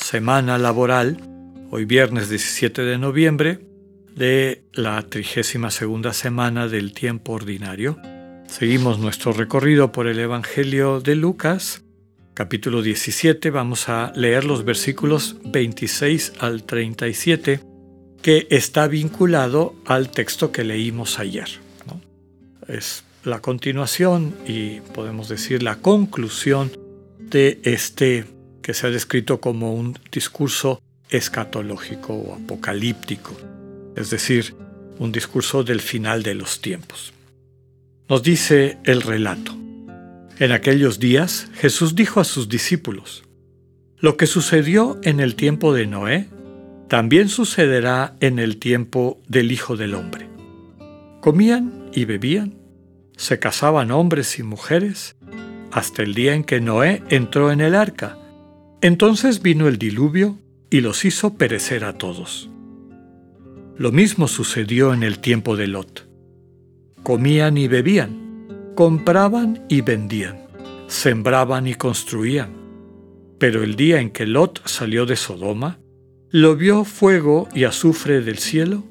semana laboral, hoy viernes 17 de noviembre, de la 32 segunda semana del tiempo ordinario. Seguimos nuestro recorrido por el Evangelio de Lucas, capítulo 17. Vamos a leer los versículos 26 al 37 que está vinculado al texto que leímos ayer. Es la continuación y podemos decir la conclusión de este se ha descrito como un discurso escatológico o apocalíptico, es decir, un discurso del final de los tiempos. Nos dice el relato. En aquellos días Jesús dijo a sus discípulos, Lo que sucedió en el tiempo de Noé también sucederá en el tiempo del Hijo del Hombre. Comían y bebían, se casaban hombres y mujeres, hasta el día en que Noé entró en el arca. Entonces vino el diluvio y los hizo perecer a todos. Lo mismo sucedió en el tiempo de Lot. Comían y bebían, compraban y vendían, sembraban y construían. Pero el día en que Lot salió de Sodoma, lo vio fuego y azufre del cielo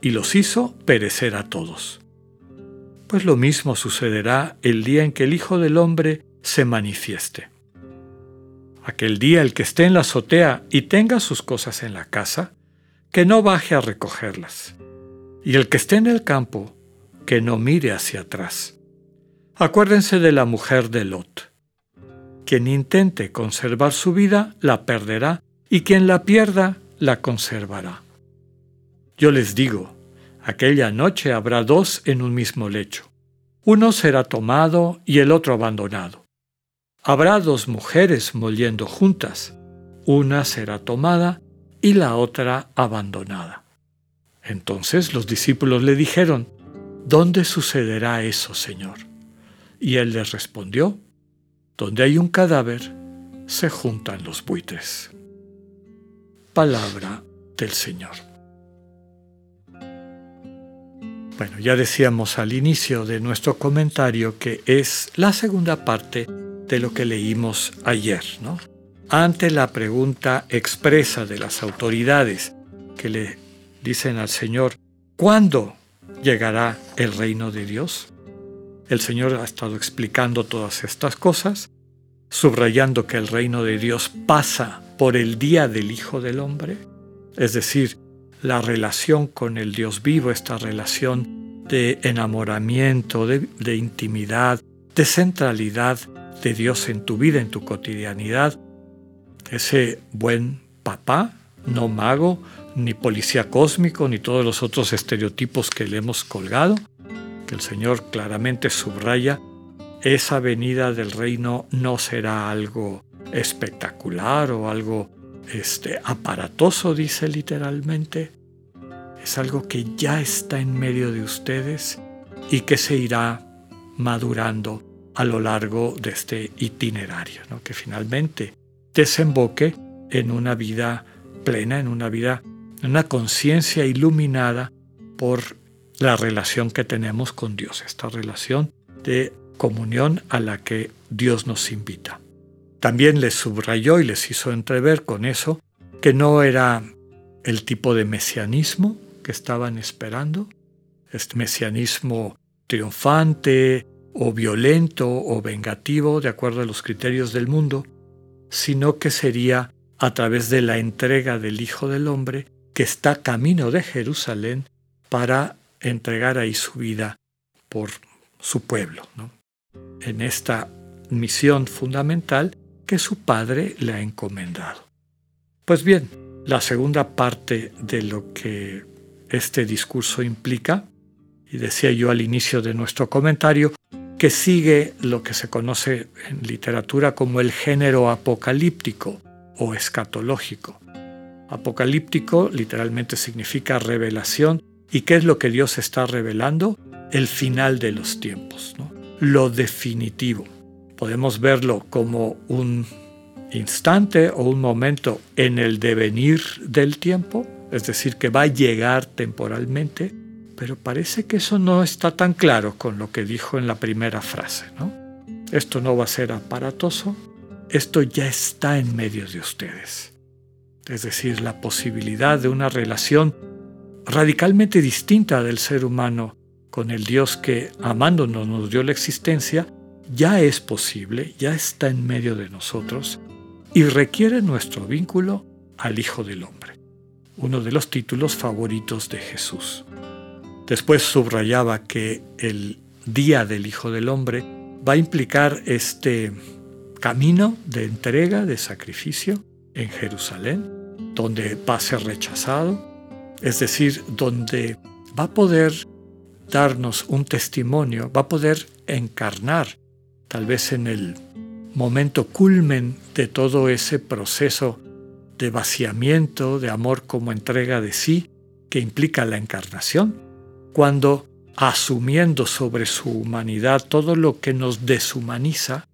y los hizo perecer a todos. Pues lo mismo sucederá el día en que el Hijo del Hombre se manifieste. Aquel día el que esté en la azotea y tenga sus cosas en la casa, que no baje a recogerlas. Y el que esté en el campo, que no mire hacia atrás. Acuérdense de la mujer de Lot. Quien intente conservar su vida, la perderá, y quien la pierda, la conservará. Yo les digo, aquella noche habrá dos en un mismo lecho. Uno será tomado y el otro abandonado. Habrá dos mujeres moliendo juntas. Una será tomada y la otra abandonada. Entonces los discípulos le dijeron, ¿Dónde sucederá eso, Señor? Y él les respondió, Donde hay un cadáver, se juntan los buitres palabra del Señor. Bueno, ya decíamos al inicio de nuestro comentario que es la segunda parte de lo que leímos ayer, ¿no? Ante la pregunta expresa de las autoridades que le dicen al Señor, ¿cuándo llegará el reino de Dios? El Señor ha estado explicando todas estas cosas, subrayando que el reino de Dios pasa por el día del Hijo del Hombre, es decir, la relación con el Dios vivo, esta relación de enamoramiento, de, intimidad, de centralidad de Dios en tu vida, en tu cotidianidad, ese buen papá, no mago, ni policía cósmico, ni todos los otros estereotipos que le hemos colgado, que el Señor claramente subraya, esa venida del reino no será algo espectacular o algo este, aparatoso, dice literalmente. Es algo que ya está en medio de ustedes y que se irá madurando a lo largo de este itinerario, que finalmente desemboque en una vida plena, en una vida, en una conciencia iluminada por la relación que tenemos con Dios, esta relación de comunión a la que Dios nos invita. También les subrayó y les hizo entrever con eso que no era el tipo de mesianismo que estaban esperando, este mesianismo triunfante o violento o vengativo de acuerdo a los criterios del mundo, sino que sería a través de la entrega del Hijo del Hombre que está camino de Jerusalén para entregar ahí su vida por su pueblo. En esta misión fundamental que su padre le ha encomendado. Pues bien, la segunda parte de lo que este discurso implica, y decía yo al inicio de nuestro comentario, que sigue lo que se conoce en literatura como el género apocalíptico, o escatológico. Apocalíptico literalmente significa revelación. ¿Y qué es lo que Dios está revelando? El final de los tiempos, lo definitivo. Podemos verlo como un instante o un momento en el devenir del tiempo, es decir, que va a llegar temporalmente, pero parece que eso no está tan claro con lo que dijo en la primera frase. ¿no? Esto no va a ser aparatoso, esto ya está en medio de ustedes. Es decir, la posibilidad de una relación radicalmente distinta del ser humano con el Dios que amándonos nos dio la existencia, ya es posible, ya está en medio de nosotros y requiere nuestro vínculo al Hijo del Hombre, uno de los títulos favoritos de Jesús. Después subrayaba que el día del Hijo del Hombre va a implicar este camino de entrega, de sacrificio en Jerusalén, donde va a ser rechazado, es decir, donde va a poder darnos un testimonio, va a poder encarnar, tal vez en el momento culmen de todo ese proceso de vaciamiento, de amor como entrega de sí, que implica la encarnación, cuando asumiendo sobre su humanidad todo lo que nos deshumaniza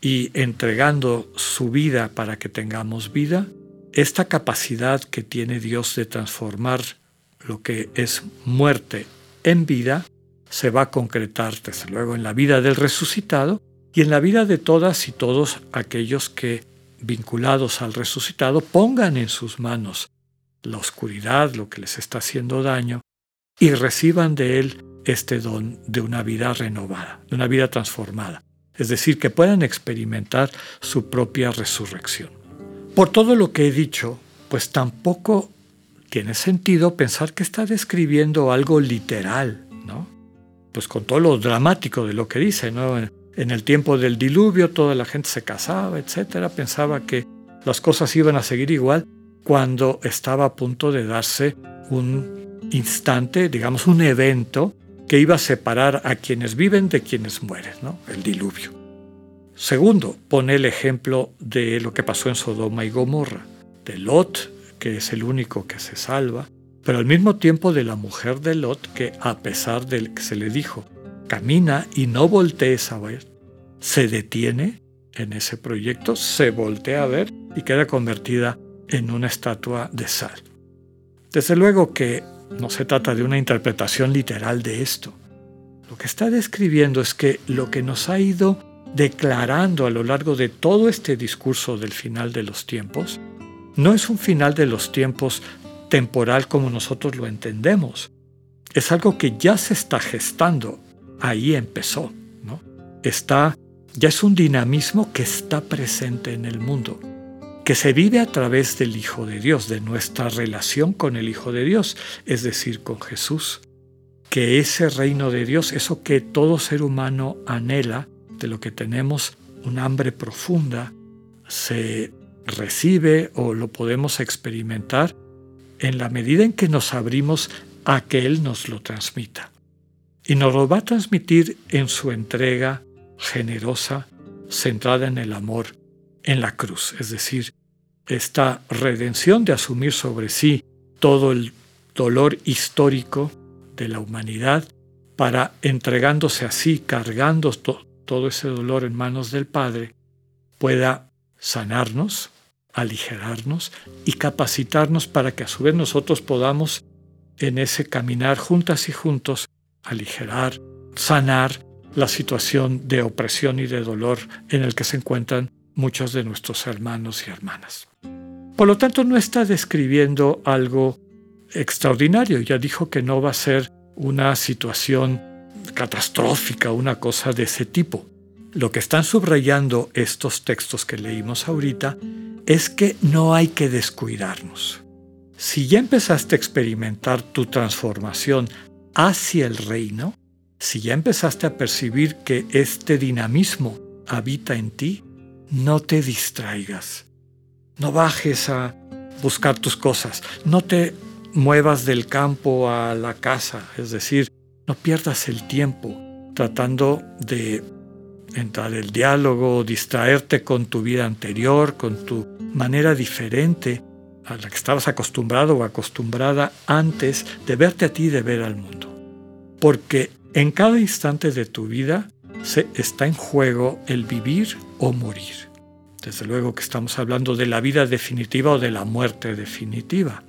y entregando su vida para que tengamos vida, esta capacidad que tiene Dios de transformar lo que es muerte en vida se va a concretar desde luego en la vida del resucitado y en la vida de todas y todos aquellos que, vinculados al resucitado, pongan en sus manos la oscuridad, lo que les está haciendo daño, y reciban de Él este don de una vida renovada, de una vida transformada. Es decir, que puedan experimentar su propia resurrección. Por todo lo que he dicho, pues tampoco tiene sentido pensar que está describiendo algo literal, ¿no? Pues con todo lo dramático de lo que dice, ¿no? En el tiempo del diluvio toda la gente se casaba, etcétera, pensaba que las cosas iban a seguir igual cuando estaba a punto de darse un instante, digamos, un evento que iba a separar a quienes viven de quienes mueren, ¿no? el diluvio. Segundo, pone el ejemplo de lo que pasó en Sodoma y Gomorra, de Lot, que es el único que se salva, pero al mismo tiempo de la mujer de Lot, que a pesar de que se le dijo, camina y no voltees a ver, se detiene en ese proyecto, se voltea a ver y queda convertida en una estatua de sal. Desde luego que no se trata de una interpretación literal de esto. Lo que está describiendo es que lo que nos ha ido declarando a lo largo de todo este discurso del final de los tiempos, no es un final de los tiempos temporal como nosotros lo entendemos. Es algo que ya se está gestando. Ahí empezó. ¿no? Está, ya es un dinamismo que está presente en el mundo que se vive a través del Hijo de Dios, de nuestra relación con el Hijo de Dios, es decir, con Jesús. Que ese reino de Dios, eso que todo ser humano anhela, de lo que tenemos un hambre profunda, se recibe o lo podemos experimentar en la medida en que nos abrimos a que Él nos lo transmita. Y nos lo va a transmitir en su entrega generosa, centrada en el amor en la cruz, es decir, esta redención de asumir sobre sí todo el dolor histórico de la humanidad para entregándose así, cargando todo ese dolor en manos del Padre, pueda sanarnos, aligerarnos y capacitarnos para que a su vez nosotros podamos en ese caminar juntas y juntos aligerar, sanar la situación de opresión y de dolor en el que se encuentran muchos de nuestros hermanos y hermanas. Por lo tanto, no está describiendo algo extraordinario, ya dijo que no va a ser una situación catastrófica, una cosa de ese tipo. Lo que están subrayando estos textos que leímos ahorita es que no hay que descuidarnos. Si ya empezaste a experimentar tu transformación hacia el reino, si ya empezaste a percibir que este dinamismo habita en ti, no te distraigas. No bajes a buscar tus cosas. No te muevas del campo a la casa. Es decir, no pierdas el tiempo tratando de entrar el diálogo, distraerte con tu vida anterior, con tu manera diferente a la que estabas acostumbrado o acostumbrada antes de verte a ti de ver al mundo. Porque en cada instante de tu vida se está en juego el vivir o morir. Desde luego que estamos hablando de la vida definitiva o de la muerte definitiva.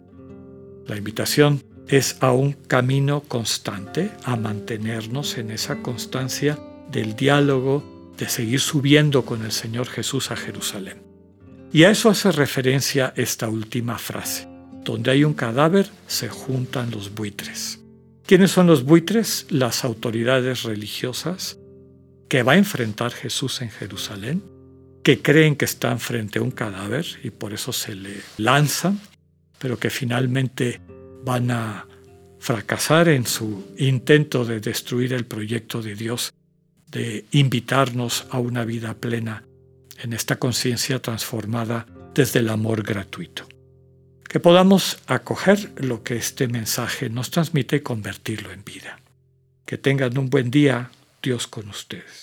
La invitación es a un camino constante, a mantenernos en esa constancia del diálogo, de seguir subiendo con el Señor Jesús a Jerusalén. Y a eso hace referencia esta última frase. Donde hay un cadáver se juntan los buitres. ¿Quiénes son los buitres? Las autoridades religiosas que va a enfrentar Jesús en Jerusalén, que creen que están frente a un cadáver y por eso se le lanzan, pero que finalmente van a fracasar en su intento de destruir el proyecto de Dios, de invitarnos a una vida plena en esta conciencia transformada desde el amor gratuito. Que podamos acoger lo que este mensaje nos transmite y convertirlo en vida. Que tengan un buen día, Dios con ustedes.